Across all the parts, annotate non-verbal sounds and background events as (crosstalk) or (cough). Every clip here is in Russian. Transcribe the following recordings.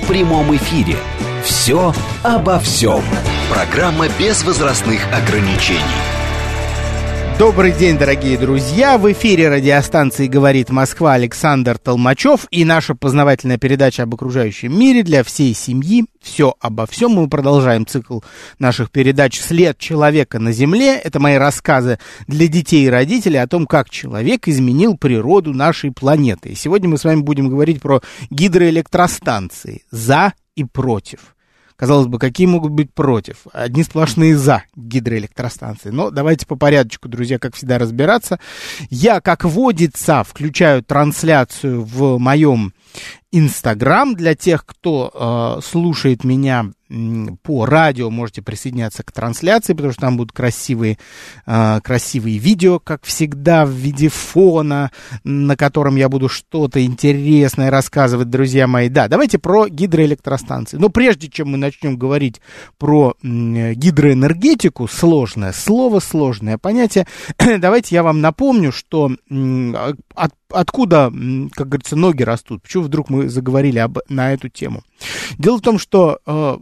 в прямом эфире. «Все обо всем». Программа без возрастных ограничений. Добрый день, дорогие друзья! В эфире радиостанции «Говорит Москва» Александр Толмачев и наша познавательная передача об окружающем мире для всей семьи. Все обо всем. Мы продолжаем цикл наших передач «След человека на Земле». Это мои рассказы для детей и родителей о том, как человек изменил природу нашей планеты. И сегодня мы с вами будем говорить про гидроэлектростанции «За» и «Против». Казалось бы, какие могут быть против? Одни сплошные за гидроэлектростанции. Но давайте по порядочку, друзья, как всегда, разбираться. Я, как водится, включаю трансляцию в моем Инстаграм. Для тех, кто э, слушает меня по радио можете присоединяться к трансляции, потому что там будут красивые, э, красивые видео, как всегда, в виде фона, на котором я буду что-то интересное рассказывать, друзья мои. Да, давайте про гидроэлектростанции. Но прежде чем мы начнем говорить про э, гидроэнергетику, сложное слово, сложное понятие, (clears throat) давайте я вам напомню, что э, от, откуда, как говорится, ноги растут. Почему вдруг мы заговорили об, на эту тему? Дело в том, что э,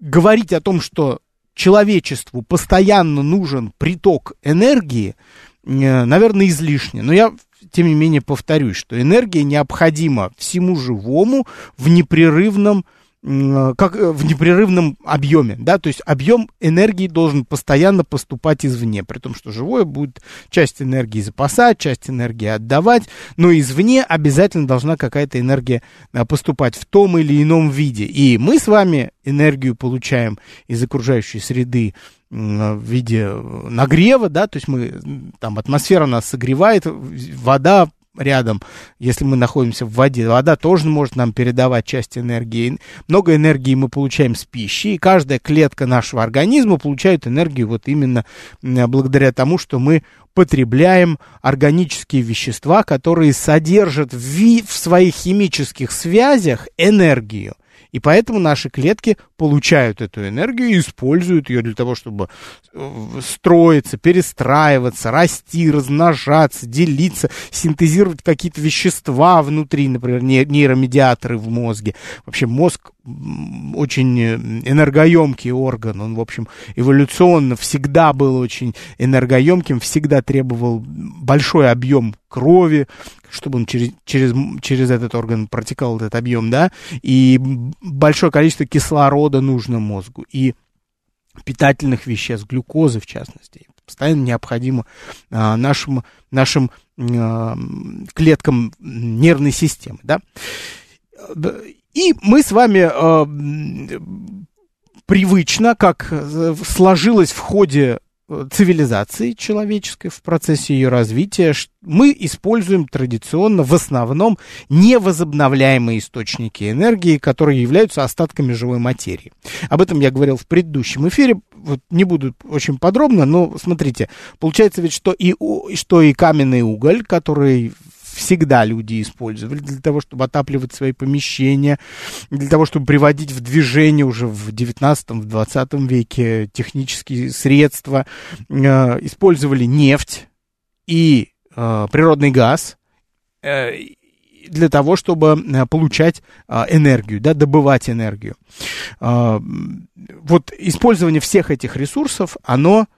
говорить о том, что человечеству постоянно нужен приток энергии, э, наверное, излишне. Но я, тем не менее, повторюсь, что энергия необходима всему живому в непрерывном как э, в непрерывном объеме, да, то есть объем энергии должен постоянно поступать извне, при том, что живое будет часть энергии запасать, часть энергии отдавать, но извне обязательно должна какая-то энергия э, поступать в том или ином виде. И мы с вами энергию получаем из окружающей среды в виде нагрева, да, то есть мы, там атмосфера нас согревает, вода рядом, если мы находимся в воде. Вода тоже может нам передавать часть энергии. Много энергии мы получаем с пищи, и каждая клетка нашего организма получает энергию вот именно благодаря тому, что мы потребляем органические вещества, которые содержат в, в своих химических связях энергию. И поэтому наши клетки получают эту энергию и используют ее для того, чтобы э, строиться, перестраиваться, расти, размножаться, делиться, синтезировать какие-то вещества внутри, например, нейромедиаторы в мозге. Вообще мозг очень э, энергоемкий орган, он, в общем, эволюционно всегда был очень энергоемким, всегда требовал большой объем крови, чтобы он через, через, через этот орган протекал этот объем, да, и большое количество кислорода нужно мозгу, и питательных веществ, глюкозы в частности, постоянно необходимо а, нашим, нашим а, клеткам нервной системы, да. И мы с вами а, привычно, как сложилось в ходе цивилизации человеческой, в процессе ее развития, мы используем традиционно в основном невозобновляемые источники энергии, которые являются остатками живой материи. Об этом я говорил в предыдущем эфире, вот не буду очень подробно, но смотрите, получается ведь, что и, что и каменный уголь, который всегда люди использовали для того, чтобы отапливать свои помещения, для того, чтобы приводить в движение уже в 19 в 20 веке технические средства, э, использовали нефть и э, природный газ э, для того, чтобы получать энергию, да, добывать энергию. Вот использование всех этих ресурсов, оно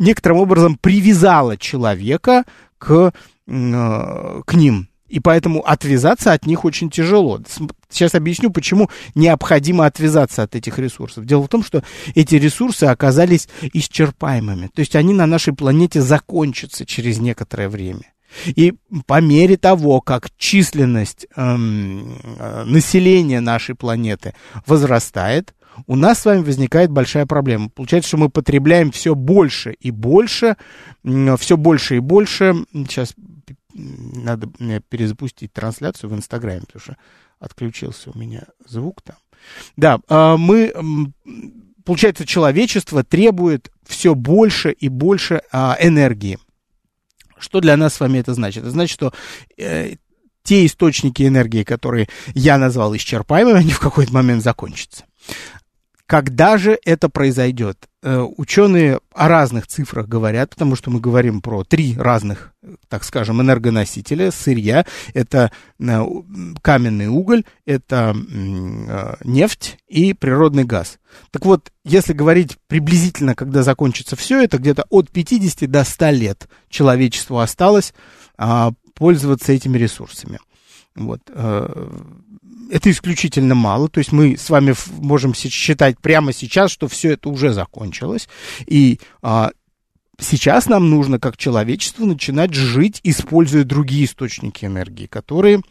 некоторым образом привязало человека к к ним. И поэтому отвязаться от них очень тяжело. Сейчас объясню, почему необходимо отвязаться от этих ресурсов. Дело в том, что эти ресурсы оказались исчерпаемыми. То есть они на нашей планете закончатся через некоторое время. И по мере того, как численность эм, э, населения нашей планеты возрастает, у нас с вами возникает большая проблема. Получается, что мы потребляем все больше и больше, все больше и больше. Сейчас надо перезапустить трансляцию в Инстаграме, потому что отключился у меня звук там. Да, а, мы, получается, человечество требует все больше и больше а, энергии. Что для нас с вами это значит? Это значит, что э, те источники энергии, которые я назвал исчерпаемыми, (laughs) они в какой-то момент закончатся. Когда же это произойдет? Э, ученые о разных цифрах говорят, потому что мы говорим про три разных, так скажем, энергоносителя сырья. Это э, каменный уголь, это э, нефть и природный газ. Так вот, если говорить приблизительно, когда закончится все это, где-то от 50 до 100 лет человечеству осталось а, пользоваться этими ресурсами. Вот это исключительно мало, то есть мы с вами можем считать прямо сейчас, что все это уже закончилось, и а, сейчас нам нужно, как человечество, начинать жить, используя другие источники энергии, которые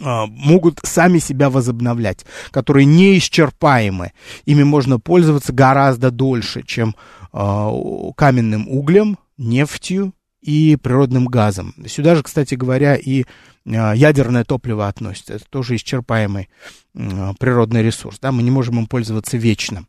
а, могут сами себя возобновлять, которые неисчерпаемы. Ими можно пользоваться гораздо дольше, чем а, каменным углем, нефтью и природным газом. Сюда же, кстати говоря, и а, ядерное топливо относится. Это тоже исчерпаемый природный ресурс. Да? Мы не можем им пользоваться вечно.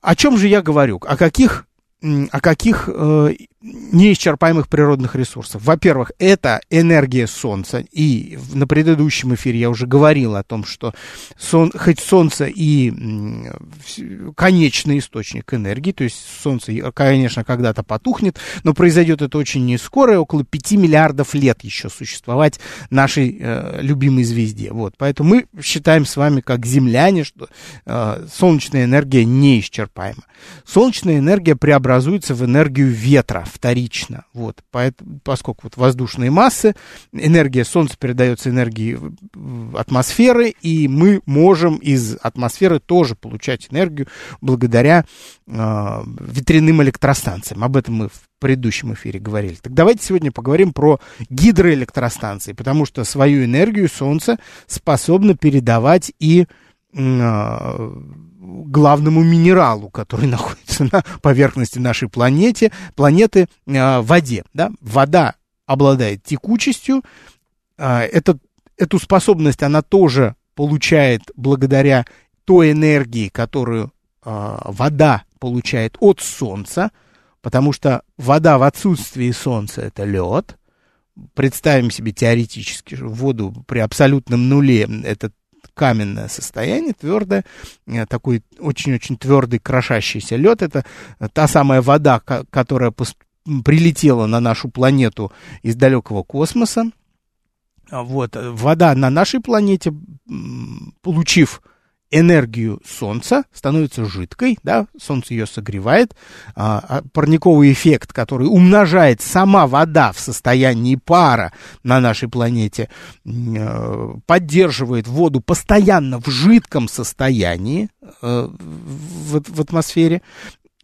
О чем же я говорю? О каких о каких э, неисчерпаемых природных ресурсов. Во-первых, это энергия Солнца. И на предыдущем эфире я уже говорил о том, что сон, хоть Солнце и конечный источник энергии, то есть Солнце, конечно, когда-то потухнет, но произойдет это очень не скоро, около 5 миллиардов лет еще существовать нашей э, любимой звезде. Вот, поэтому мы считаем с вами, как земляне, что э, солнечная энергия неисчерпаема. Солнечная энергия преобразуется в энергию ветра, вторично. Вот, поэтому, поскольку вот воздушные массы, энергия Солнца передается энергии атмосферы, и мы можем из атмосферы тоже получать энергию благодаря э, ветряным электростанциям. Об этом мы в предыдущем эфире говорили. Так давайте сегодня поговорим про гидроэлектростанции, потому что свою энергию Солнце способно передавать и э, главному минералу, который (laughs) находится на поверхности нашей планеты, планеты э, воде. Да? Вода обладает текучестью. Э, это, эту способность она тоже получает благодаря той энергии, которую э, вода получает от Солнца, потому что вода в отсутствии Солнца это лед. Представим себе теоретически воду при абсолютном нуле это каменное состояние, твердое, э, такой очень-очень твердый крошащийся лед. Это та самая вода, которая прилетела на нашу планету из далекого космоса. А вот, э, вода на нашей планете, получив энергию Солнца, становится жидкой, да, Солнце ее согревает, а, а парниковый эффект, который умножает сама вода в состоянии пара на нашей планете, э, поддерживает воду постоянно в жидком состоянии э, в, в атмосфере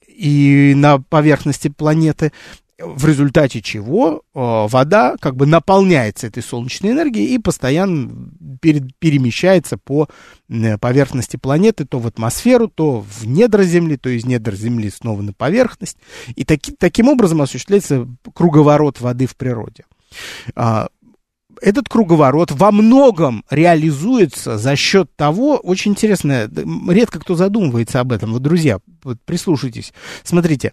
и на поверхности планеты, в результате чего э, вода как бы наполняется этой солнечной энергией и постоянно перед, перемещается по поверхности планеты, то в атмосферу, то в недра Земли, то из недр Земли снова на поверхность. И таки, таким образом осуществляется круговорот воды в природе. А, этот круговорот во многом реализуется за счет того, очень интересно, редко кто задумывается об этом, вот, друзья, вот прислушайтесь, смотрите,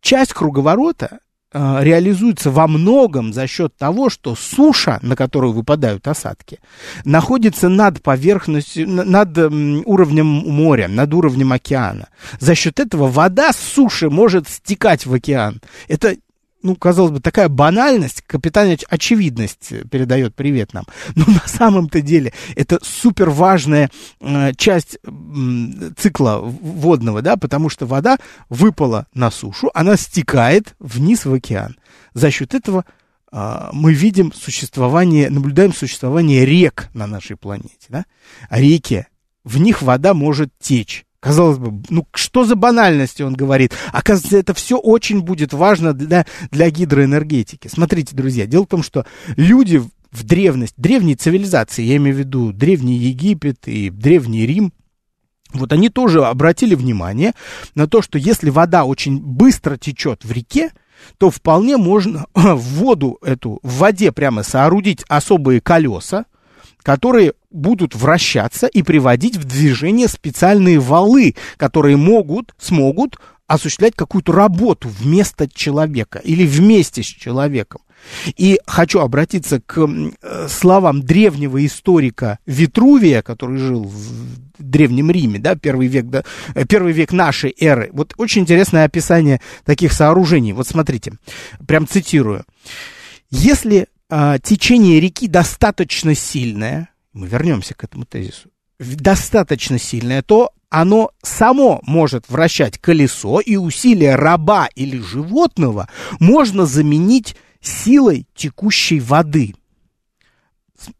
часть круговорота реализуется во многом за счет того, что суша, на которую выпадают осадки, находится над поверхностью, над уровнем моря, над уровнем океана. За счет этого вода с суши может стекать в океан. Это ну, казалось бы, такая банальность, капитан очевидность передает привет нам. Но на самом-то деле это супер важная э, часть э, цикла водного, да, потому что вода выпала на сушу, она стекает вниз в океан. За счет этого э, мы видим существование, наблюдаем существование рек на нашей планете, да. А реки, в них вода может течь. Казалось бы, ну что за банальности он говорит? Оказывается, это все очень будет важно для, для гидроэнергетики. Смотрите, друзья, дело в том, что люди в древность, древние цивилизации, я имею в виду Древний Египет и Древний Рим, вот они тоже обратили внимание на то, что если вода очень быстро течет в реке, то вполне можно в (clears throat) воду эту, в воде прямо соорудить особые колеса, которые будут вращаться и приводить в движение специальные валы, которые могут, смогут осуществлять какую-то работу вместо человека или вместе с человеком. И хочу обратиться к э, словам древнего историка Витрувия, который жил в Древнем Риме, да, первый век, да, э, первый век нашей эры. Вот очень интересное описание таких сооружений. Вот смотрите, прям цитирую. Если а, течение реки достаточно сильное, мы вернемся к этому тезису, достаточно сильное, то оно само может вращать колесо, и усилия раба или животного можно заменить силой текущей воды.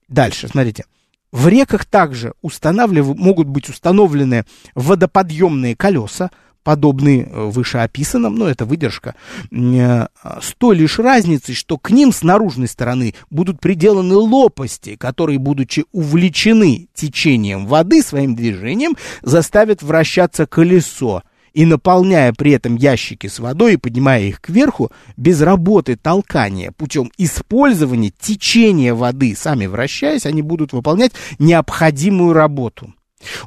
Дальше, смотрите. В реках также могут быть установлены водоподъемные колеса, подобные э, вышеописанным, но это выдержка, э, с той лишь разницей, что к ним с наружной стороны будут приделаны лопасти, которые, будучи увлечены течением воды своим движением, заставят вращаться колесо – и наполняя при этом ящики с водой и поднимая их кверху, без работы толкания, путем использования течения воды, сами вращаясь, они будут выполнять необходимую работу.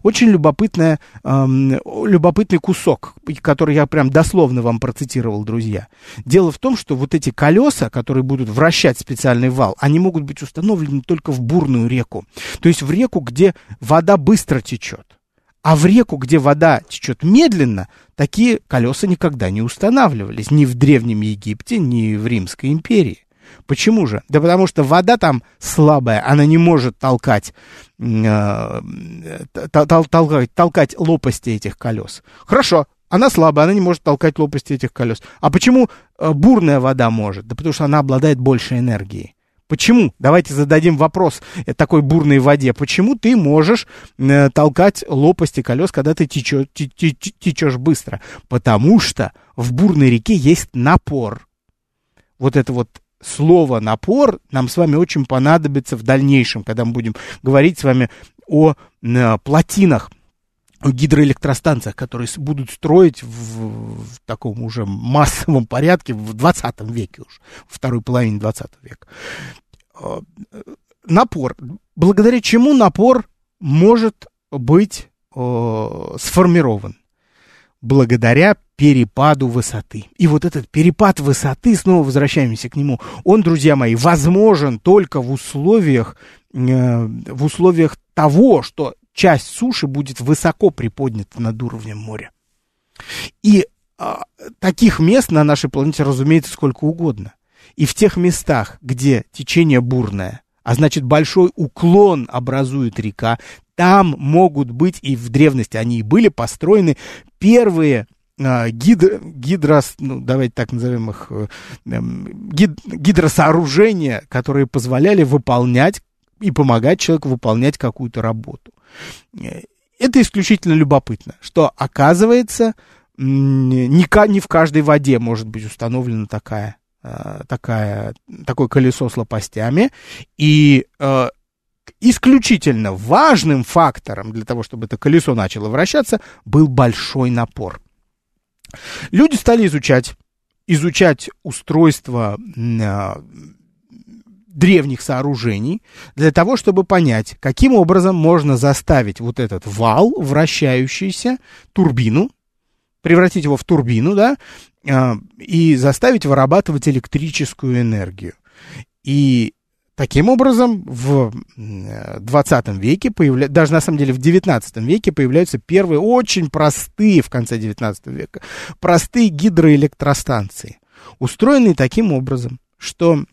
Очень любопытная, эм, любопытный кусок, который я прям дословно вам процитировал, друзья. Дело в том, что вот эти колеса, которые будут вращать специальный вал, они могут быть установлены только в бурную реку. То есть в реку, где вода быстро течет. А в реку, где вода течет медленно, такие колеса никогда не устанавливались ни в Древнем Египте, ни в Римской империи. Почему же? Да потому что вода там слабая, она не может толкать, э, тол толкать, толкать лопасти этих колес. Хорошо, она слабая, она не может толкать лопасти этих колес. А почему э, бурная вода может? Да потому что она обладает большей энергией. Почему? Давайте зададим вопрос такой бурной воде. Почему ты можешь э, толкать лопасти колес, когда ты течешь быстро? Потому что в бурной реке есть напор. Вот это вот слово напор нам с вами очень понадобится в дальнейшем, когда мы будем говорить с вами о э, плотинах гидроэлектростанциях, которые будут строить в, в таком уже массовом порядке в 20 веке уж, второй половине 20 века. Э, напор. Благодаря чему напор может быть э, сформирован? Благодаря перепаду высоты. И вот этот перепад высоты, снова возвращаемся к нему, он, друзья мои, возможен только в условиях, э, в условиях того, что часть суши будет высоко приподнята над уровнем моря. И а, таких мест на нашей планете, разумеется, сколько угодно. И в тех местах, где течение бурное, а значит большой уклон образует река, там могут быть, и в древности они и были построены, первые а, гидро, гидрос, ну, давайте так назовем их, э, эм, гид, гидросооружения, которые позволяли выполнять и помогать человеку выполнять какую-то работу. Э, это исключительно любопытно, что оказывается, не, не в каждой воде может быть установлена такая, э, такая, такое колесо с лопастями. И исключительно важным фактором для того, чтобы это колесо начало вращаться, был большой напор. Люди стали изучать, изучать устройство древних сооружений для того, чтобы понять, каким образом можно заставить вот этот вал, вращающийся, турбину, превратить его в турбину, да, а, и заставить вырабатывать электрическую энергию. И таким образом в 20 веке, появля... даже на самом деле в 19 веке появляются первые очень простые, в конце 19 века, простые гидроэлектростанции, устроенные таким образом, что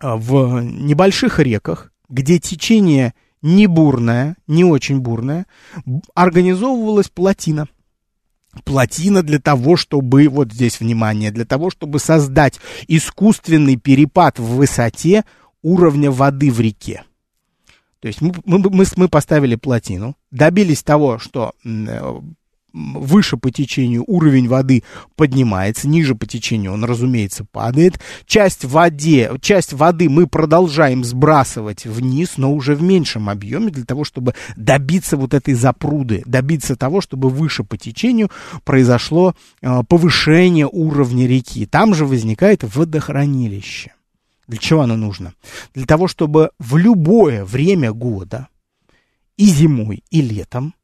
а, в небольших реках, где течение не бурное, не очень бурное, организовывалась плотина. Плотина для того, чтобы, вот здесь внимание, для того, чтобы создать искусственный перепад в высоте уровня воды в реке. То есть мы, мы, мы, мы поставили плотину, добились того, что выше по течению уровень воды поднимается, ниже по течению он, разумеется, падает. Часть, воде, часть воды мы продолжаем сбрасывать вниз, но уже в меньшем объеме, для того, чтобы добиться вот этой запруды, добиться того, чтобы выше по течению произошло э, повышение уровня реки. Там же возникает водохранилище. Для чего оно нужно? Для того, чтобы в любое время года и зимой, и летом,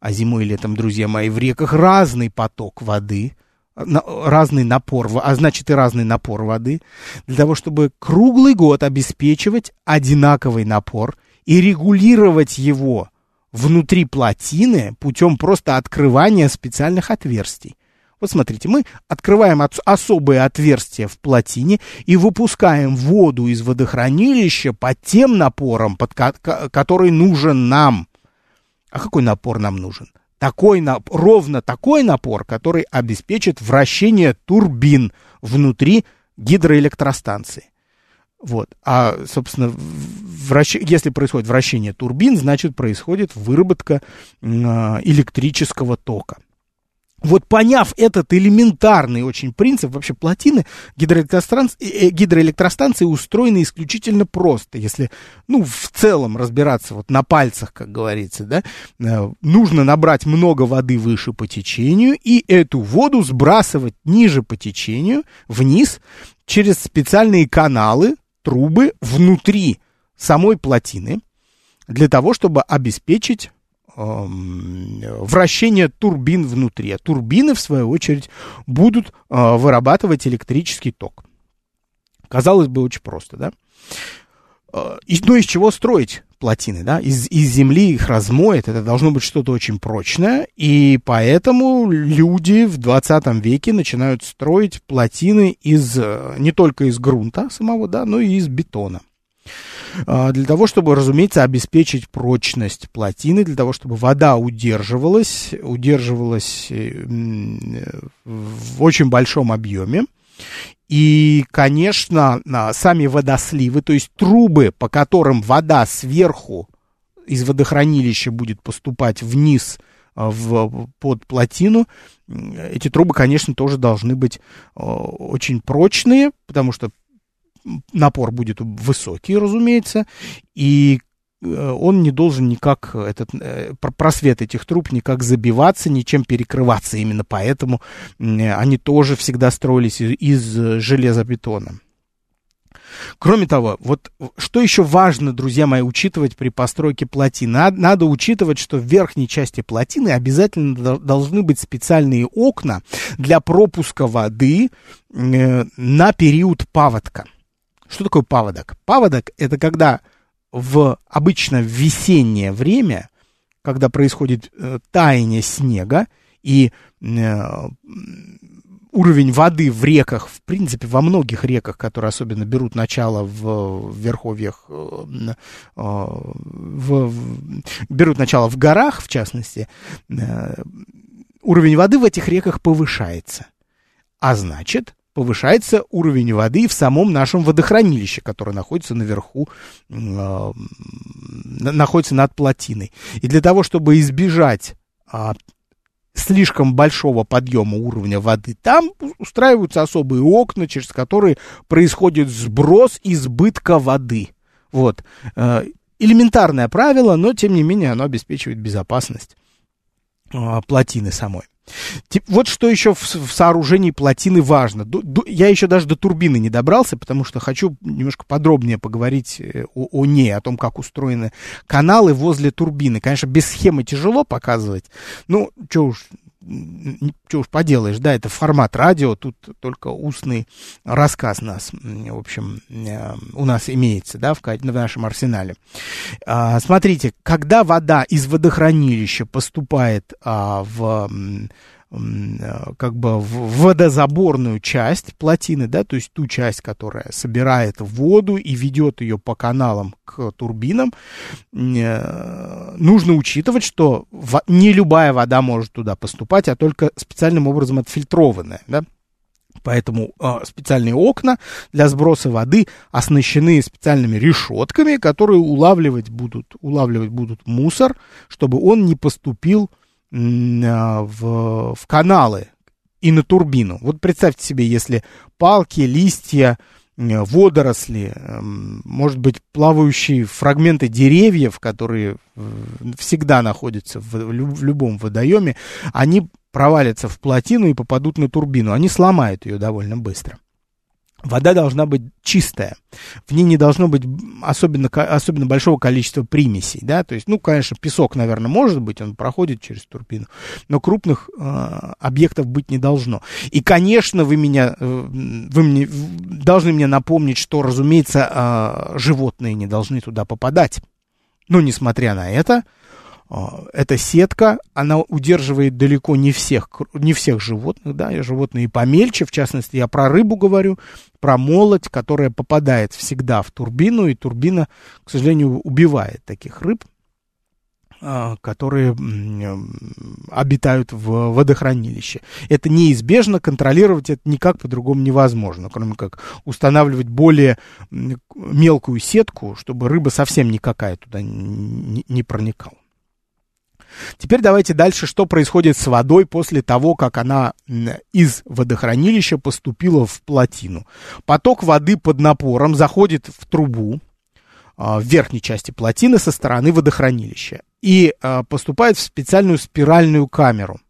а зимой и летом, друзья мои, в реках разный поток воды, разный напор, а значит и разный напор воды, для того, чтобы круглый год обеспечивать одинаковый напор и регулировать его внутри плотины путем просто открывания специальных отверстий. Вот смотрите, мы открываем особые отверстия в плотине и выпускаем воду из водохранилища под тем напором, под который нужен нам. А какой напор нам нужен? Такой, ровно такой напор, который обеспечит вращение турбин внутри гидроэлектростанции. Вот. А, собственно, вращ... если происходит вращение турбин, значит, происходит выработка э, электрического тока. Вот поняв этот элементарный очень принцип, вообще плотины гидроэлектростанции, э, гидроэлектростанции устроены исключительно просто. Если, ну, в целом разбираться вот на пальцах, как говорится, да, э, нужно набрать много воды выше по течению и эту воду сбрасывать ниже по течению, вниз, через специальные каналы, трубы внутри самой плотины, для того, чтобы обеспечить вращение турбин внутри. А турбины, в свою очередь, будут а, вырабатывать электрический ток. Казалось бы, очень просто, да? И, ну, из чего строить плотины, да? Из, из земли их размоет, это должно быть что-то очень прочное, и поэтому люди в 20 веке начинают строить плотины из, э, не только из грунта самого, да, но и из бетона. А, для того, чтобы, разумеется, обеспечить прочность плотины, для того, чтобы вода удерживалась, удерживалась э, в очень большом объеме. И, конечно, сами водосливы, то есть трубы, по которым вода сверху из водохранилища будет поступать вниз а, в, под плотину, эти трубы, конечно, тоже должны быть очень прочные, потому что напор будет высокий, разумеется, и э, он не должен никак, этот э, просвет этих труб никак забиваться, ничем перекрываться. Именно поэтому они тоже всегда строились из железобетона. Кроме того, вот что еще важно, друзья мои, учитывать при постройке плотины? Надо, надо учитывать, что в верхней части плотины обязательно должны быть специальные окна для пропуска воды э, на период паводка. Что такое паводок? Паводок – это когда в обычно в весеннее время, когда происходит э, таяние снега, и э, уровень воды в реках, в принципе, во многих реках, которые особенно берут начало в, верховьях, э, э в, в, берут начало в горах, в частности, э, уровень воды в этих реках повышается. А значит, повышается уровень воды в самом нашем водохранилище, которое находится наверху, э, находится над плотиной. И для того, чтобы избежать э, слишком большого подъема уровня воды, там устраиваются особые окна, через которые происходит сброс избытка воды. Вот. Э, элементарное правило, но тем не менее оно обеспечивает безопасность э, плотины самой. Вот что еще в, в сооружении плотины важно. Ду, ду, я еще даже до турбины не добрался, потому что хочу немножко подробнее поговорить э, о, о ней, о том, как устроены каналы возле турбины. Конечно, без схемы тяжело показывать. Ну, что уж, что уж поделаешь, да, это формат радио, тут только устный рассказ нас, в общем, э, у нас имеется, да, в, в нашем арсенале. А, смотрите, когда вода из водохранилища поступает а, в как бы водозаборную часть плотины, да, то есть ту часть, которая собирает воду и ведет ее по каналам к турбинам, э, нужно учитывать, что не любая вода может туда поступать, а только специальным образом отфильтрованная, да. Поэтому э, специальные окна для сброса воды оснащены специальными решетками, которые улавливать будут, улавливать будут мусор, чтобы он не поступил а, в, в каналы и на турбину. Вот представьте себе, если палки, листья, водоросли, эм, может быть, плавающие фрагменты деревьев, которые всегда находятся в любом водоеме, они провалятся в плотину и попадут на турбину. Они сломают ее довольно быстро. Вода должна быть чистая. В ней не должно быть особенно, особенно большого количества примесей. Да? То есть, ну, конечно, песок, наверное, может быть, он проходит через турбину, но крупных э, объектов быть не должно. И, конечно, вы, меня, э, вы мне, должны мне напомнить, что, разумеется, э, животные не должны туда попадать. Но, несмотря на это, эта сетка, она удерживает далеко не всех, не всех животных, да, животные помельче, в частности, я про рыбу говорю, про молоть, которая попадает всегда в турбину, и турбина, к сожалению, убивает таких рыб, а, которые обитают в водохранилище. Это неизбежно, контролировать это никак по-другому невозможно, кроме как устанавливать более мелкую сетку, чтобы рыба совсем никакая туда не проникала. Теперь давайте дальше, что происходит с водой после того, как она из водохранилища поступила в плотину. Поток воды под напором заходит в трубу а, в верхней части плотины со стороны водохранилища и а, поступает в специальную спиральную камеру.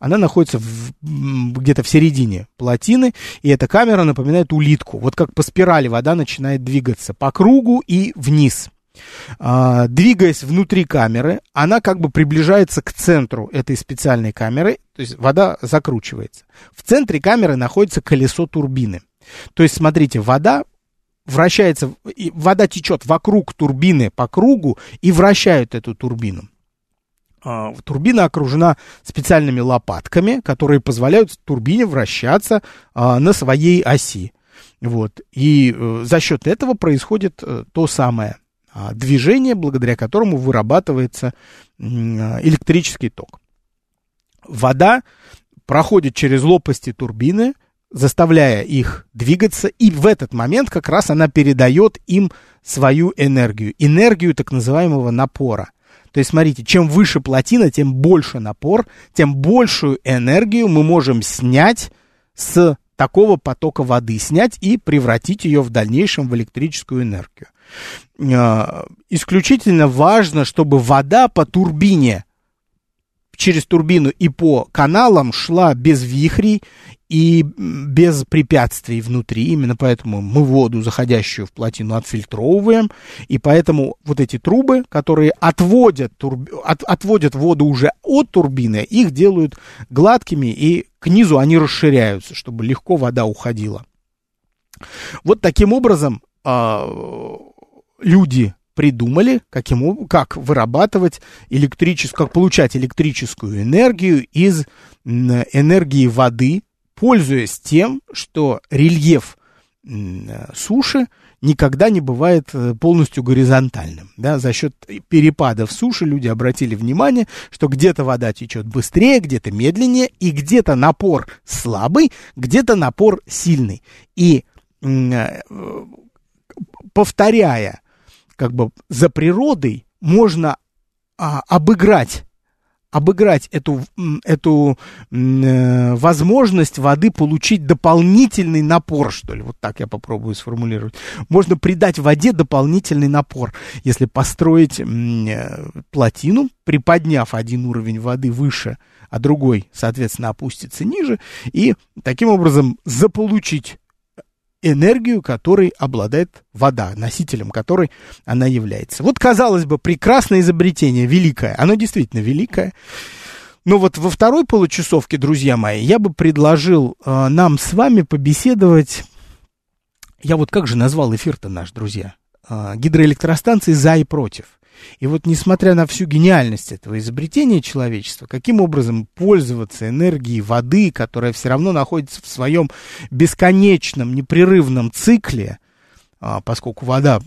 Она находится где-то в середине плотины, и эта камера напоминает улитку. Вот как по спирали вода начинает двигаться по кругу и вниз – двигаясь внутри камеры, она как бы приближается к центру этой специальной камеры, то есть вода закручивается. В центре камеры находится колесо турбины. То есть, смотрите, вода вращается, вода течет вокруг турбины по кругу и вращает эту турбину. А, турбина окружена специальными лопатками, которые позволяют турбине вращаться а, на своей оси. Вот. И э, за счет этого происходит э, то самое – а, движение, благодаря которому вырабатывается а, электрический ток. Вода проходит через лопасти турбины, заставляя их двигаться, и в этот момент как раз она передает им свою энергию, энергию так называемого напора. То есть, смотрите, чем выше плотина, тем больше напор, тем большую энергию мы можем снять с такого потока воды, снять и превратить ее в дальнейшем в электрическую энергию. А, исключительно важно, чтобы вода по турбине, через турбину и по каналам шла без вихрей и без препятствий внутри. Именно поэтому мы воду, заходящую в плотину, отфильтровываем. И поэтому вот эти трубы, которые отводят, турби... от... отводят воду уже от турбины, их делают гладкими, и к низу они расширяются, чтобы легко вода уходила. Вот таким образом а, люди придумали, каким, как вырабатывать электрическую, как получать электрическую энергию из энергии воды, пользуясь тем, что рельеф суши никогда не бывает э, полностью горизонтальным. Да? За счет перепадов суши люди обратили внимание, что где-то вода течет быстрее, где-то медленнее, и где-то напор слабый, где-то напор сильный. И э, повторяя как бы за природой можно а, обыграть обыграть эту, эту э, возможность воды получить дополнительный напор, что ли, вот так я попробую сформулировать. Можно придать воде дополнительный напор, если построить э, плотину, приподняв один уровень воды выше, а другой, соответственно, опустится ниже, и таким образом заполучить энергию, которой обладает вода, носителем которой она является. Вот, казалось бы, прекрасное изобретение, великое. Оно действительно великое. Но вот во второй получасовке, друзья мои, я бы предложил э, нам с вами побеседовать. Я вот как же назвал эфир-то наш, друзья? Э, гидроэлектростанции за и против. И вот несмотря на всю гениальность этого изобретения человечества, каким образом пользоваться энергией воды, которая все равно находится в своем бесконечном, непрерывном цикле, поскольку вода,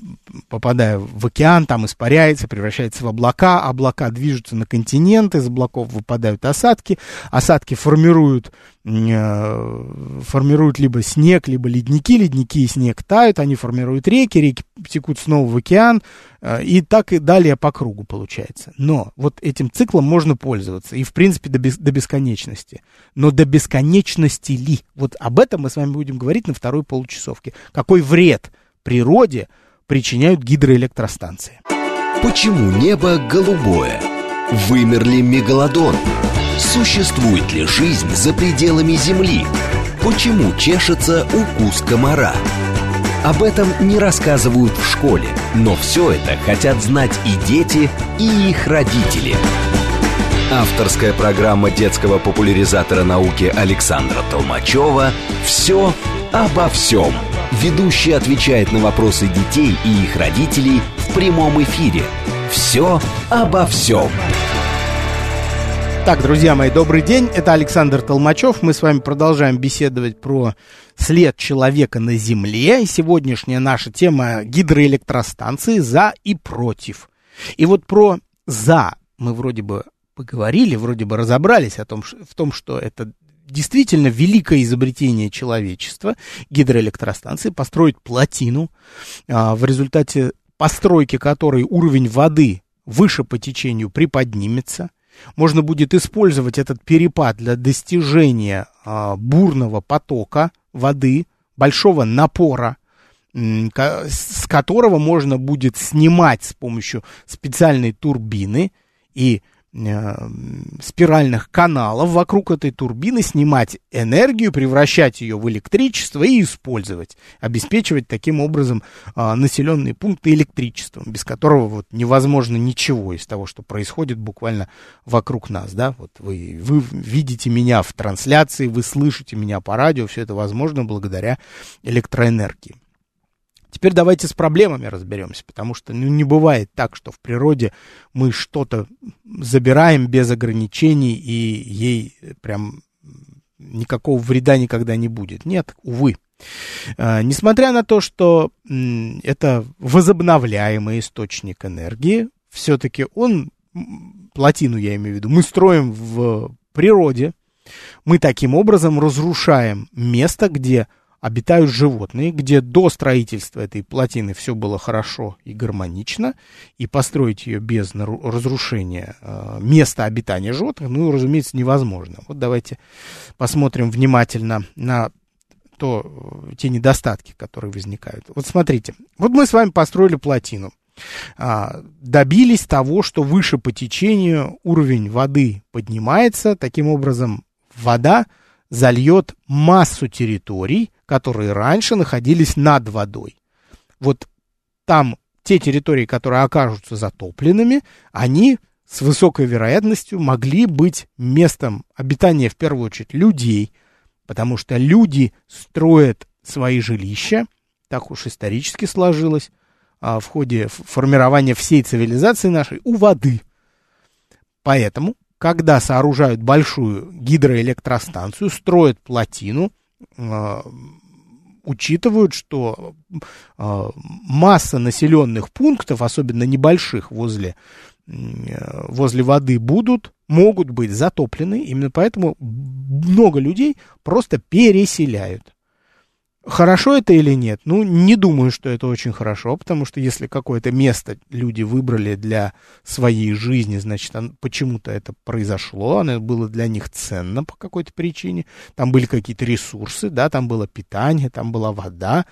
попадая в океан, там испаряется, превращается в облака, облака движутся на континенты, из облаков выпадают осадки, осадки формируют, э, формируют либо снег, либо ледники, ледники и снег тают, они формируют реки, реки текут снова в океан, э, и так и далее по кругу получается. Но вот этим циклом можно пользоваться, и в принципе до, бес, до бесконечности. Но до бесконечности ли? Вот об этом мы с вами будем говорить на второй получасовке. Какой вред природе причиняют гидроэлектростанции. Почему небо голубое? Вымер ли мегалодон? Существует ли жизнь за пределами Земли? Почему чешется укус комара? Об этом не рассказывают в школе, но все это хотят знать и дети, и их родители. Авторская программа детского популяризатора науки Александра Толмачева «Все обо всем». Ведущий отвечает на вопросы детей и их родителей в прямом эфире. «Все обо всем». Так, друзья мои, добрый день. Это Александр Толмачев. Мы с вами продолжаем беседовать про след человека на Земле. И сегодняшняя наша тема гидроэлектростанции «За» и «Против». И вот про «За» мы вроде бы поговорили, вроде бы разобрались о том, в том, что это действительно великое изобретение человечества, гидроэлектростанции, построить плотину, а, в результате постройки которой уровень воды выше по течению приподнимется – можно будет использовать этот перепад для достижения а, бурного потока воды, большого напора, с которого можно будет снимать с помощью специальной турбины и спиральных каналов вокруг этой турбины, снимать энергию, превращать ее в электричество и использовать, обеспечивать таким образом а, населенные пункты электричеством, без которого вот невозможно ничего из того, что происходит буквально вокруг нас, да, вот вы, вы видите меня в трансляции, вы слышите меня по радио, все это возможно благодаря электроэнергии. Теперь давайте с проблемами разберемся, потому что ну, не бывает так, что в природе мы что-то забираем без ограничений и ей прям никакого вреда никогда не будет. Нет, увы. А, несмотря на то, что это возобновляемый источник энергии, все-таки он, плотину я имею в виду, мы строим в природе, мы таким образом разрушаем место, где обитают животные, где до строительства этой плотины все было хорошо и гармонично, и построить ее без разрушения э, места обитания животных, ну, разумеется, невозможно. Вот давайте посмотрим внимательно на то, те недостатки, которые возникают. Вот смотрите, вот мы с вами построили плотину, а, добились того, что выше по течению уровень воды поднимается, таким образом вода зальет массу территорий, которые раньше находились над водой. Вот там те территории, которые окажутся затопленными, они с высокой вероятностью могли быть местом обитания, в первую очередь, людей, потому что люди строят свои жилища, так уж исторически сложилось, а, в ходе формирования всей цивилизации нашей у воды. Поэтому, когда сооружают большую гидроэлектростанцию, строят плотину, учитывают, что э, масса населенных пунктов, особенно небольших возле, возле воды, будут, могут быть затоплены. Именно поэтому много людей просто переселяют. Хорошо это или нет? Ну, не думаю, что это очень хорошо, потому что если какое-то место люди выбрали для своей жизни, значит, почему-то это произошло, оно было для них ценно по какой-то причине. Там были какие-то ресурсы, да, там было питание, там была вода,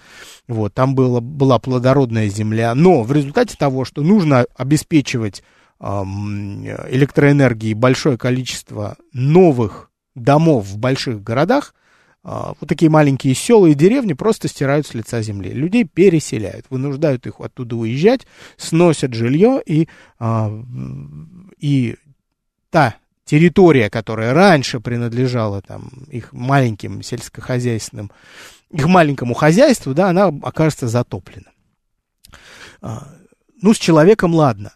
вот, там было, была плодородная земля. Но в результате того, что нужно обеспечивать эм, электроэнергией большое количество новых домов в больших городах, вот такие маленькие села и деревни просто стирают с лица земли. Людей переселяют, вынуждают их оттуда уезжать, сносят жилье, и, а, и та территория, которая раньше принадлежала там, их маленьким сельскохозяйственным, их маленькому хозяйству, да, она окажется затоплена. А, ну, с человеком ладно.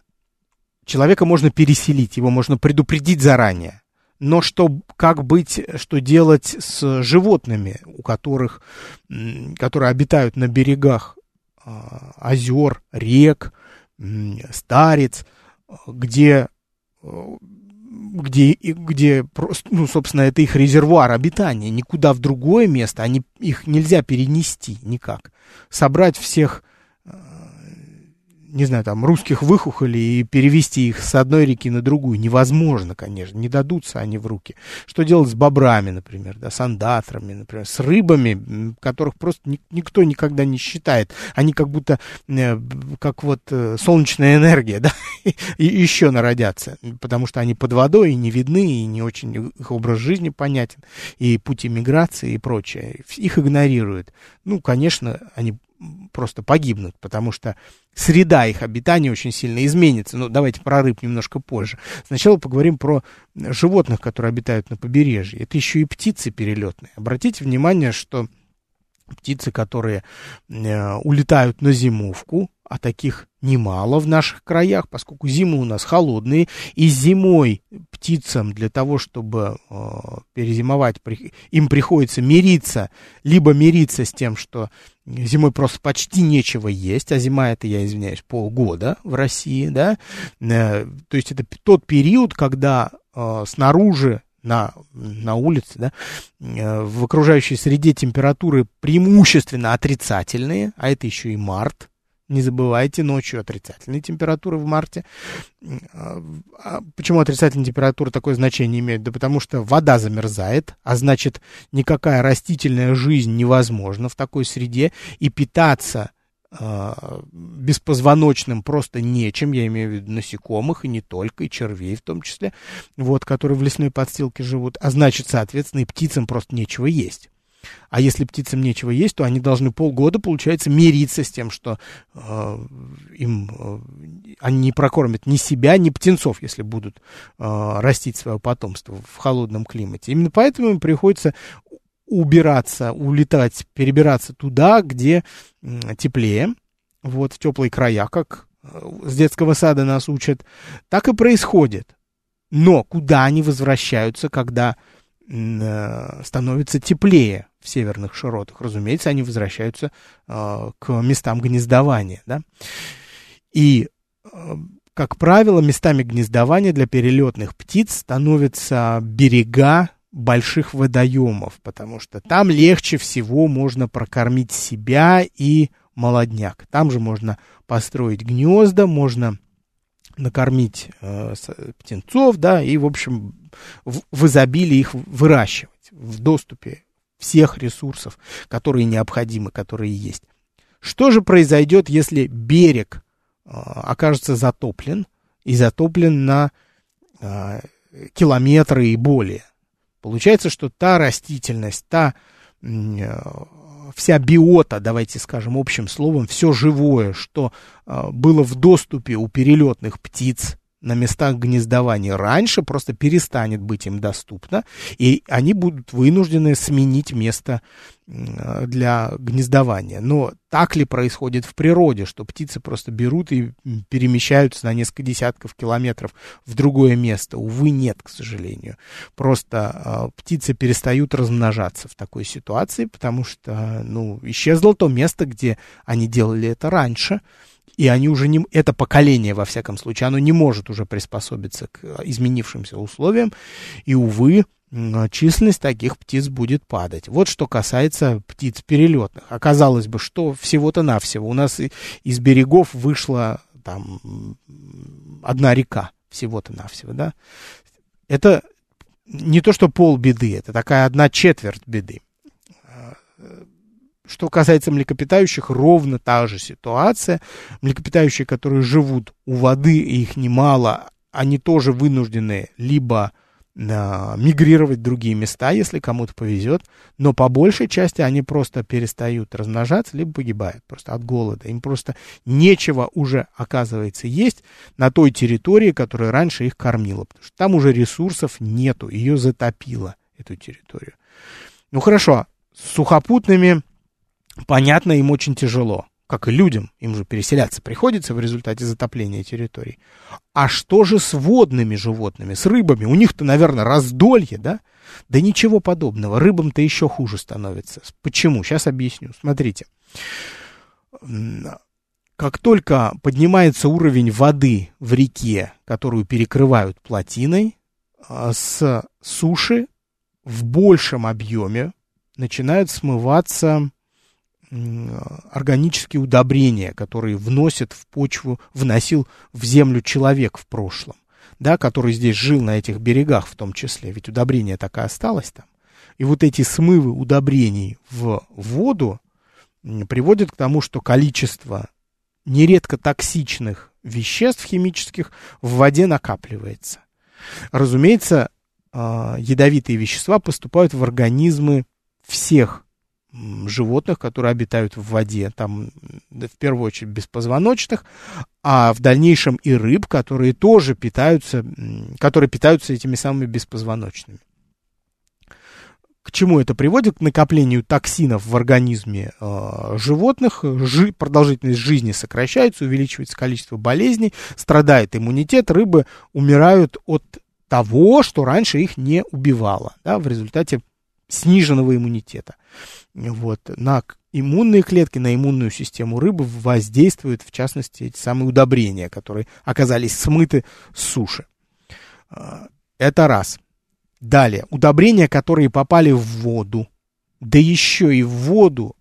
Человека можно переселить, его можно предупредить заранее но что, как быть, что делать с животными, у которых, которые обитают на берегах а, озер, рек, старец, где, где, где просто, ну, собственно, это их резервуар обитания, никуда в другое место, они, их нельзя перенести никак. Собрать всех не знаю, там, русских выхухоли и перевести их с одной реки на другую невозможно, конечно, не дадутся они в руки. Что делать с бобрами, например, да, с андатрами, например, с рыбами, которых просто ни, никто никогда не считает. Они как будто, э, как вот э, солнечная энергия, (laughs) да, и еще народятся, потому что они под водой и не видны, и не очень их образ жизни понятен, и пути миграции и прочее. Их игнорируют. Ну, конечно, они просто погибнут, потому что среда их обитания очень сильно изменится. Но ну, давайте про рыб немножко позже. Сначала поговорим про животных, которые обитают на побережье. Это еще и птицы перелетные. Обратите внимание, что птицы, которые э, улетают на зимовку, а таких немало в наших краях, поскольку зимы у нас холодные, и зимой птицам для того, чтобы э, перезимовать, при, им приходится мириться, либо мириться с тем, что зимой просто почти нечего есть, а зима это, я извиняюсь, полгода в России, да, э, то есть это тот период, когда э, снаружи на, на улице, да, э, в окружающей среде температуры преимущественно отрицательные, а это еще и март, не забывайте, ночью отрицательные температуры в марте. А, а почему отрицательная температура такое значение имеет? Да потому что вода замерзает, а значит никакая растительная жизнь невозможна в такой среде, и питаться э, беспозвоночным просто нечем, я имею в виду насекомых, и не только, и червей в том числе, вот, которые в лесной подстилке живут, а значит, соответственно, и птицам просто нечего есть. А если птицам нечего есть, то они должны полгода, получается, мириться с тем, что э, им э, они не прокормят ни себя, ни птенцов, если будут э, растить свое потомство в холодном климате. Именно поэтому им приходится убираться, улетать, перебираться туда, где теплее, вот в теплые края, как э, с детского сада нас учат, так и происходит. Но куда они возвращаются, когда становится теплее? в северных широтах, разумеется, они возвращаются э, к местам гнездования. Да? И, э, как правило, местами гнездования для перелетных птиц становятся берега больших водоемов, потому что там легче всего можно прокормить себя и молодняк. Там же можно построить гнезда, можно накормить э, птенцов, да, и, в общем, в, изобилии их выращивать в доступе всех ресурсов, которые необходимы, которые есть. Что же произойдет, если берег э, окажется затоплен и затоплен на э, километры и более? Получается, что та растительность, та э, вся биота, давайте скажем общим словом, все живое, что э, было в доступе у перелетных птиц, на местах гнездования раньше, просто перестанет быть им доступно, и они будут вынуждены сменить место для гнездования. Но так ли происходит в природе, что птицы просто берут и перемещаются на несколько десятков километров в другое место? Увы, нет, к сожалению. Просто э, птицы перестают размножаться в такой ситуации, потому что, ну, исчезло то место, где они делали это раньше и они уже не, это поколение, во всяком случае, оно не может уже приспособиться к э, изменившимся условиям, и, увы, численность таких птиц будет падать. Вот что касается птиц перелетных. Оказалось бы, что всего-то навсего. У нас из берегов вышла там одна река всего-то навсего, да. Это не то, что пол беды, это такая одна четверть беды. Что касается млекопитающих, ровно та же ситуация. Млекопитающие, которые живут у воды, их немало, они тоже вынуждены либо э, мигрировать в другие места, если кому-то повезет, но по большей части они просто перестают размножаться, либо погибают просто от голода. Им просто нечего уже, оказывается, есть на той территории, которая раньше их кормила, потому что там уже ресурсов нету, ее затопило, эту территорию. Ну хорошо, с сухопутными понятно, им очень тяжело, как и людям, им же переселяться приходится в результате затопления территорий. А что же с водными животными, с рыбами? У них-то, наверное, раздолье, да? Да ничего подобного, рыбам-то еще хуже становится. Почему? Сейчас объясню. Смотрите. Как только поднимается уровень воды в реке, которую перекрывают плотиной, а, с суши в большем объеме начинают смываться органические удобрения, которые вносят в почву, вносил в землю человек в прошлом, да, который здесь жил на этих берегах в том числе, ведь удобрение так и осталось там. И вот эти смывы удобрений в воду приводят к тому, что количество нередко токсичных веществ химических в воде накапливается. Разумеется, а, ядовитые вещества поступают в организмы всех животных, которые обитают в воде, там в первую очередь беспозвоночных, а в дальнейшем и рыб, которые тоже питаются, которые питаются этими самыми беспозвоночными. К чему это приводит? К накоплению токсинов в организме э, животных, жи, продолжительность жизни сокращается, увеличивается количество болезней, страдает иммунитет, рыбы умирают от того, что раньше их не убивало, да, в результате сниженного иммунитета. Вот, на иммунные клетки, на иммунную систему рыбы воздействуют, в частности, эти самые удобрения, которые оказались смыты с суши. Э, это раз. Далее, удобрения, которые попали в воду, да еще и в воду,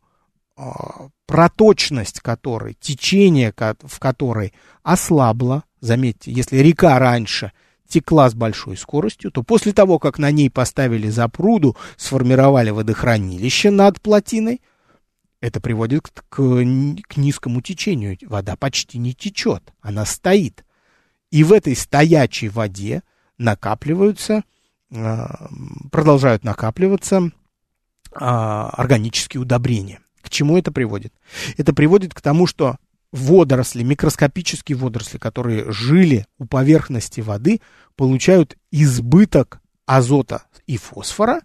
а, проточность которой, течение в которой ослабло, заметьте, если река раньше текла с большой скоростью, то после того, как на ней поставили запруду, сформировали водохранилище над плотиной, это приводит к, к, к низкому течению. Вода почти не течет, она стоит. И в этой стоячей воде накапливаются а, продолжают накапливаться а, органические удобрения. К чему это приводит? Это приводит к тому, что водоросли, микроскопические водоросли, которые жили у поверхности воды, получают избыток азота и фосфора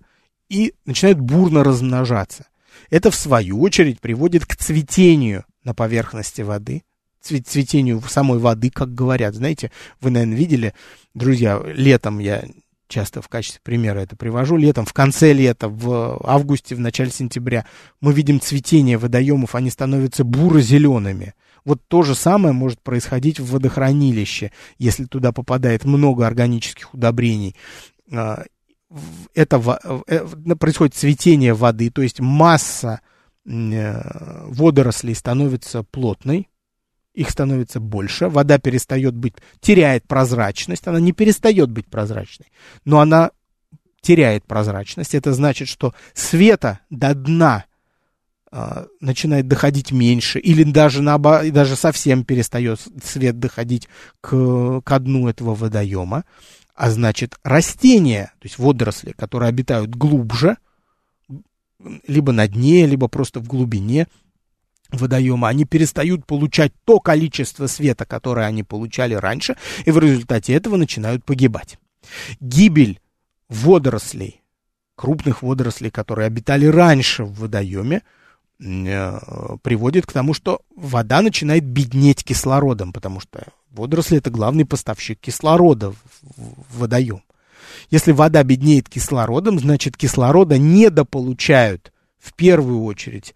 и начинают бурно размножаться. Это, в свою очередь, приводит к цветению на поверхности воды, цветению самой воды, как говорят. Знаете, вы, наверное, видели, друзья, летом я часто в качестве примера это привожу, летом, в конце лета, в августе, в начале сентября, мы видим цветение водоемов, они становятся буро-зелеными. Вот то же самое может происходить в водохранилище, если туда попадает много органических удобрений. А, это э, происходит цветение воды, то есть масса э, водорослей становится плотной, их становится больше, вода перестает быть, теряет прозрачность, она не перестает быть прозрачной, но она теряет прозрачность. Это значит, что света до дна э, начинает доходить меньше, или даже, наоборот, даже совсем перестает свет доходить к, к дну этого водоема. А значит, растения, то есть водоросли, которые обитают глубже, либо на дне, либо просто в глубине, водоема, они перестают получать то количество света, которое они получали раньше, и в результате этого начинают погибать. Гибель водорослей, крупных водорослей, которые обитали раньше в водоеме, приводит к тому, что вода начинает беднеть кислородом, потому что водоросли это главный поставщик кислорода в водоем. Если вода беднеет кислородом, значит кислорода недополучают в первую очередь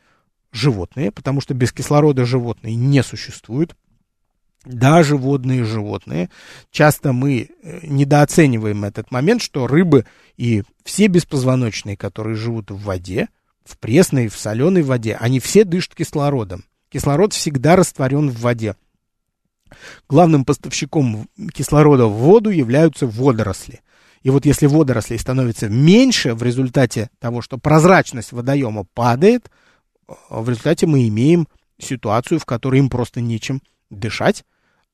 животные, потому что без кислорода животные не существуют. Даже водные животные. Часто мы э, недооцениваем этот момент, что рыбы и все беспозвоночные, которые живут в воде, в пресной, в соленой воде, они все дышат кислородом. Кислород всегда растворен в воде. Главным поставщиком кислорода в воду являются водоросли. И вот если водорослей становится меньше в результате того, что прозрачность водоема падает, в результате мы имеем ситуацию, в которой им просто нечем дышать,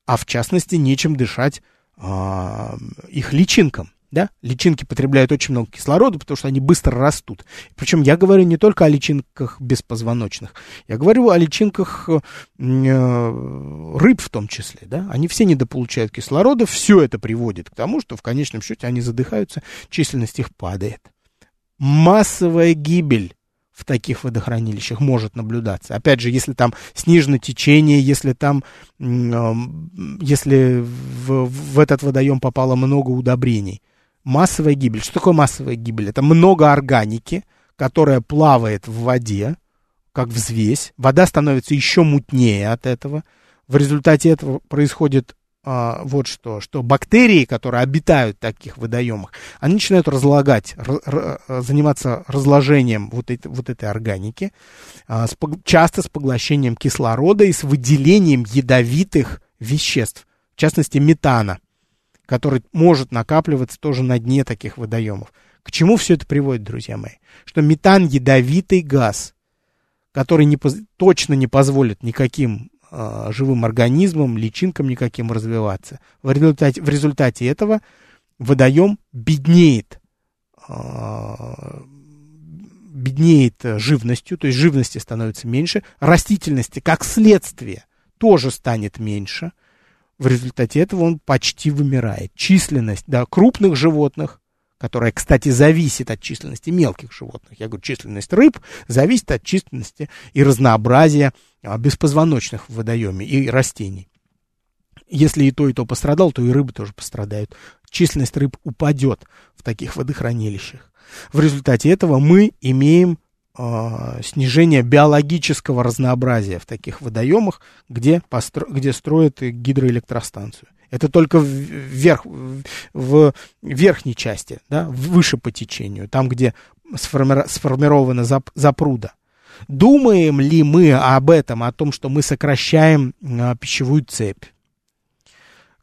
а в частности нечем дышать э, их личинкам. Да? Личинки потребляют очень много кислорода, потому что они быстро растут. Причем я говорю не только о личинках беспозвоночных, я говорю о личинках э, рыб в том числе. Да? Они все недополучают кислорода, все это приводит к тому, что в конечном счете они задыхаются, численность их падает. Массовая гибель в таких водохранилищах может наблюдаться. Опять же, если там снижено течение, если там, если в, в этот водоем попало много удобрений. Массовая гибель. Что такое массовая гибель? Это много органики, которая плавает в воде, как взвесь. Вода становится еще мутнее от этого. В результате этого происходит а, вот что, что бактерии, которые обитают в таких водоемах, они начинают разлагать, р, р, заниматься разложением вот, этой вот этой органики, а, с, часто с поглощением кислорода и с выделением ядовитых веществ, в частности метана, который может накапливаться тоже на дне таких водоемов. К чему все это приводит, друзья мои? Что метан ядовитый газ, который не, точно не позволит никаким э, живым организмам, личинкам никаким развиваться. В результате, в результате этого водоем беднеет, э, беднеет живностью, то есть живности становится меньше, растительности как следствие тоже станет меньше. В результате этого он почти вымирает. Численность да, крупных животных, которая, кстати, зависит от численности мелких животных. Я говорю, численность рыб зависит от численности и разнообразия а, беспозвоночных в водоеме и растений. Если и то, и то пострадал, то и рыбы тоже пострадают. Численность рыб упадет в таких водохранилищах. В результате этого мы имеем снижение биологического разнообразия в таких водоемах, где, постро, где строят гидроэлектростанцию. Это только вверх, в верхней части, да, выше по течению, там, где сформирована запруда. Думаем ли мы об этом, о том, что мы сокращаем а, пищевую цепь,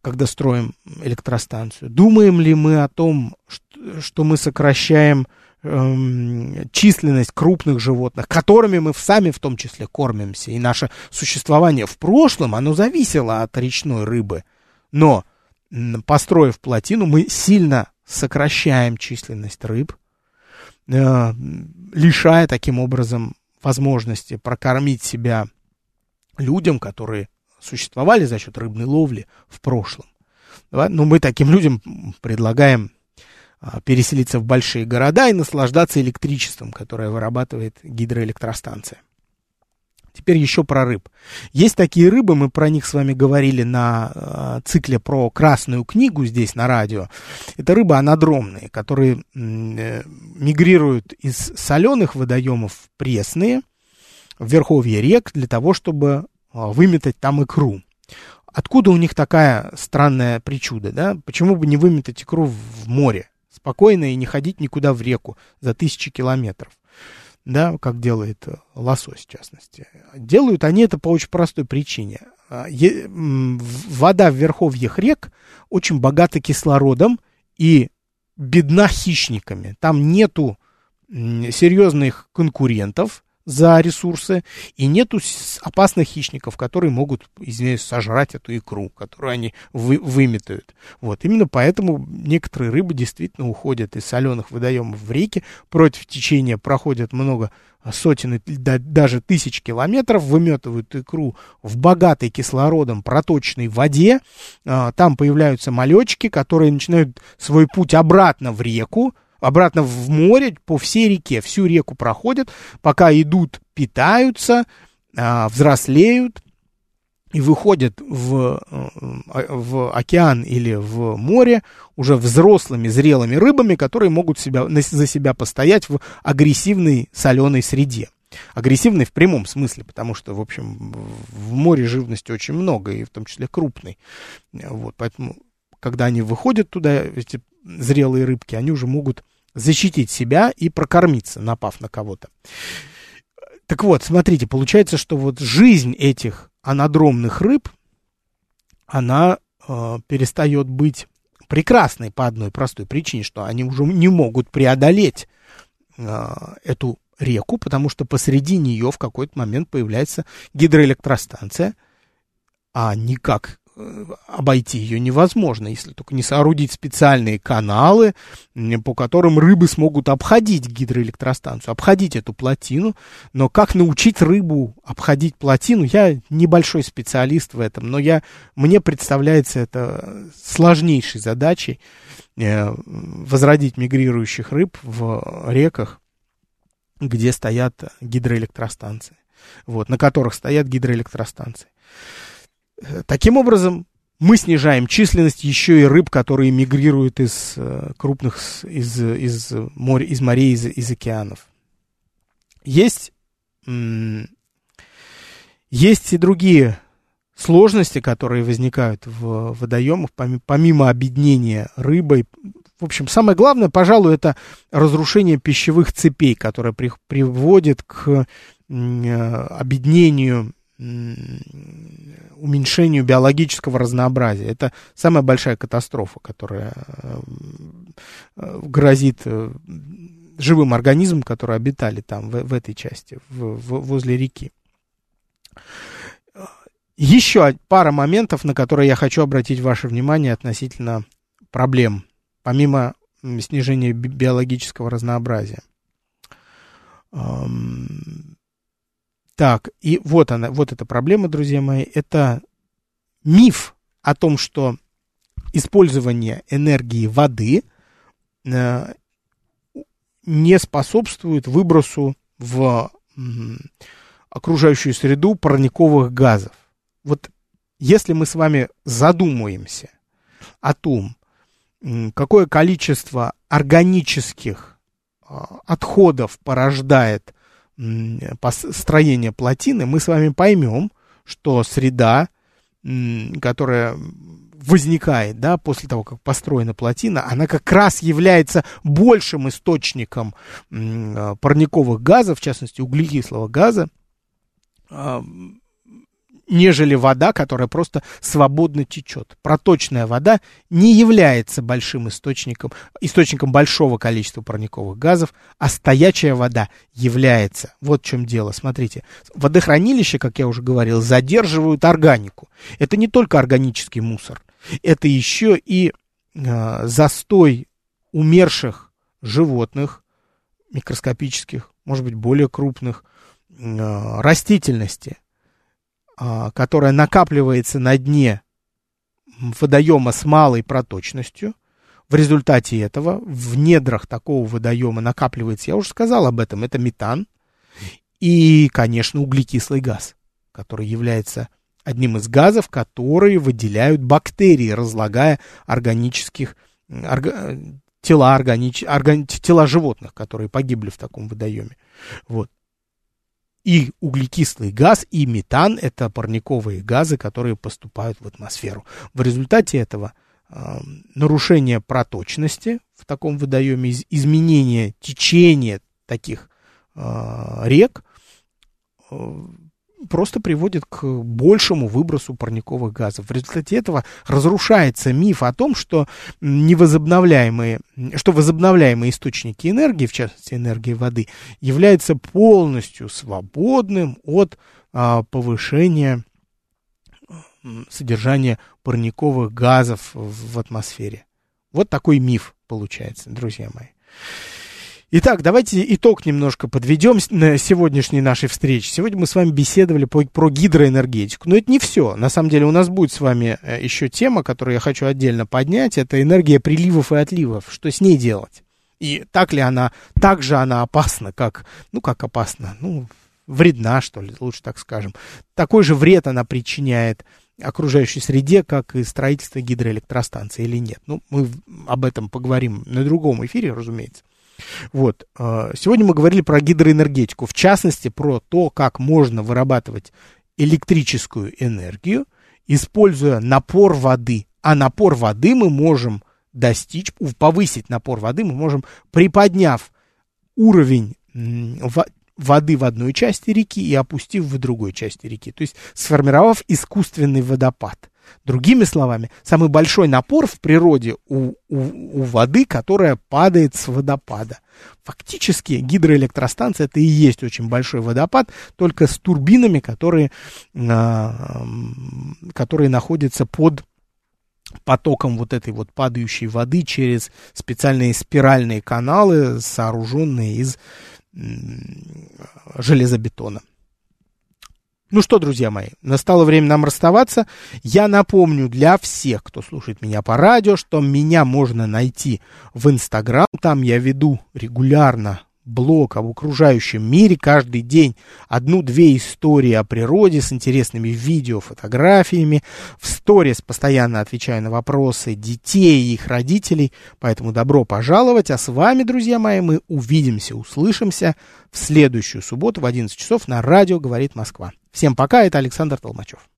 когда строим электростанцию? Думаем ли мы о том, что, что мы сокращаем эм, численность крупных животных, которыми мы сами в том числе кормимся, и наше существование в прошлом, оно зависело от речной рыбы. Но, построив плотину, мы сильно сокращаем численность рыб, э, лишая таким образом возможности прокормить себя людям, которые существовали за счет рыбной ловли в прошлом. Но мы таким людям предлагаем переселиться в большие города и наслаждаться электричеством, которое вырабатывает гидроэлектростанция. Теперь еще про рыб. Есть такие рыбы, мы про них с вами говорили на э, цикле про Красную книгу здесь на радио. Это рыбы анадромные, которые э, мигрируют из соленых водоемов в пресные, в верховье рек, для того, чтобы э, выметать там икру. Откуда у них такая странная причуда, да? Почему бы не выметать икру в море? Спокойно и не ходить никуда в реку за тысячи километров да, как делает э, лосось, в частности. Делают они это по очень простой причине. А, вода в верховьях рек очень богата кислородом и бедна хищниками. Там нету серьезных конкурентов, за ресурсы, и нету опасных хищников, которые могут, извиняюсь, сожрать эту икру, которую они вы, выметают. Вот, именно поэтому некоторые рыбы действительно уходят из соленых водоемов в реки, против течения проходят много сотен, даже тысяч километров, выметывают икру в богатой кислородом проточной воде, а, там появляются малечки, которые начинают свой путь обратно в реку, обратно в море по всей реке. Всю реку проходят, пока идут, питаются, а, взрослеют и выходят в, э, в океан или в море уже взрослыми, зрелыми рыбами, которые могут себя, за себя постоять в агрессивной соленой среде. Агрессивной в прямом смысле, потому что, в общем, в море живности очень много, и в том числе крупной. Вот, поэтому, когда они выходят туда, эти зрелые рыбки, они уже могут защитить себя и прокормиться, напав на кого-то. Так вот, смотрите, получается, что вот жизнь этих анадромных рыб, она э, перестает быть прекрасной по одной простой причине, что они уже не могут преодолеть э, эту реку, потому что посреди нее в какой-то момент появляется гидроэлектростанция, а никак обойти ее невозможно, если только не соорудить специальные каналы, по которым рыбы смогут обходить гидроэлектростанцию, обходить эту плотину. Но как научить рыбу обходить плотину, я небольшой специалист в этом, но я, мне представляется это сложнейшей задачей э, возродить мигрирующих рыб в реках, где стоят гидроэлектростанции, вот, на которых стоят гидроэлектростанции. Таким образом, мы снижаем численность еще и рыб, которые мигрируют из э, крупных, из, из, моря, из морей, из, из океанов. Есть, есть и другие сложности, которые возникают в водоемах, помимо объединения рыбой. В общем, самое главное, пожалуй, это разрушение пищевых цепей, которое при, приводит к объединению, уменьшению биологического разнообразия. Это самая большая катастрофа, которая э, грозит э, живым организмам, которые обитали там, в, в этой части, в, в, возле реки. Еще пара моментов, на которые я хочу обратить ваше внимание относительно проблем, помимо снижения биологического разнообразия. Так, и вот она, вот эта проблема, друзья мои, это миф о том, что использование энергии воды э, не способствует выбросу в окружающую среду парниковых газов. Вот если мы с вами задумаемся о том, какое количество органических а, отходов порождает строение плотины, мы с вами поймем, что среда, которая возникает, да, после того, как построена плотина, она как раз является большим источником парниковых газов, в частности углекислого газа, а, нежели вода, которая просто свободно течет. Проточная вода не является большим источником, источником большого количества парниковых газов, а стоячая вода является. Вот в чем дело. Смотрите, водохранилища, как я уже говорил, задерживают органику. Это не только органический мусор, это еще и э, застой умерших животных, микроскопических, может быть, более крупных, э, растительности – которая накапливается на дне водоема с малой проточностью. В результате этого в недрах такого водоема накапливается, я уже сказал об этом, это метан и, конечно, углекислый газ, который является одним из газов, которые выделяют бактерии, разлагая органических орга, тела, органич, орган, тела животных, которые погибли в таком водоеме. Вот и углекислый газ, и метан – это парниковые газы, которые поступают в атмосферу. В результате этого э, нарушение проточности в таком водоеме, из, изменение течения таких э, рек э, просто приводит к большему выбросу парниковых газов. В результате этого разрушается миф о том, что невозобновляемые, что возобновляемые источники энергии, в частности энергии воды, являются полностью свободным от а, повышения содержания парниковых газов в атмосфере. Вот такой миф получается, друзья мои. Итак, давайте итог немножко подведем на сегодняшней нашей встрече. Сегодня мы с вами беседовали по, про гидроэнергетику. Но это не все. На самом деле у нас будет с вами э, еще тема, которую я хочу отдельно поднять. Это энергия приливов и отливов. Что с ней делать? И так ли она, так же она опасна, как, ну как опасна, ну вредна, что ли, лучше так скажем. Такой же вред она причиняет окружающей среде, как и строительство гидроэлектростанции или нет. Ну, мы об этом поговорим на другом эфире, разумеется. Вот. А, сегодня мы говорили про гидроэнергетику, в частности, про то, как можно вырабатывать электрическую энергию, используя напор воды. А напор воды мы можем достичь, повысить напор воды мы можем, приподняв уровень воды в одной части реки и опустив в другой части реки. То есть сформировав искусственный водопад. Другими словами, самый большой напор в природе у, у, у воды, которая падает с водопада. Фактически гидроэлектростанция это и есть очень большой водопад, только с турбинами, которые, а, которые находятся под потоком вот этой вот падающей воды через специальные спиральные каналы, сооруженные из железобетона. Ну что, друзья мои, настало время нам расставаться. Я напомню для всех, кто слушает меня по радио, что меня можно найти в Инстаграм. Там я веду регулярно блог об окружающем мире. Каждый день одну-две истории о природе с интересными видео, фотографиями. В сторис постоянно отвечаю на вопросы детей и их родителей. Поэтому добро пожаловать. А с вами, друзья мои, мы увидимся, услышимся в следующую субботу в 11 часов на радио «Говорит Москва». Всем пока, это Александр Толмачев.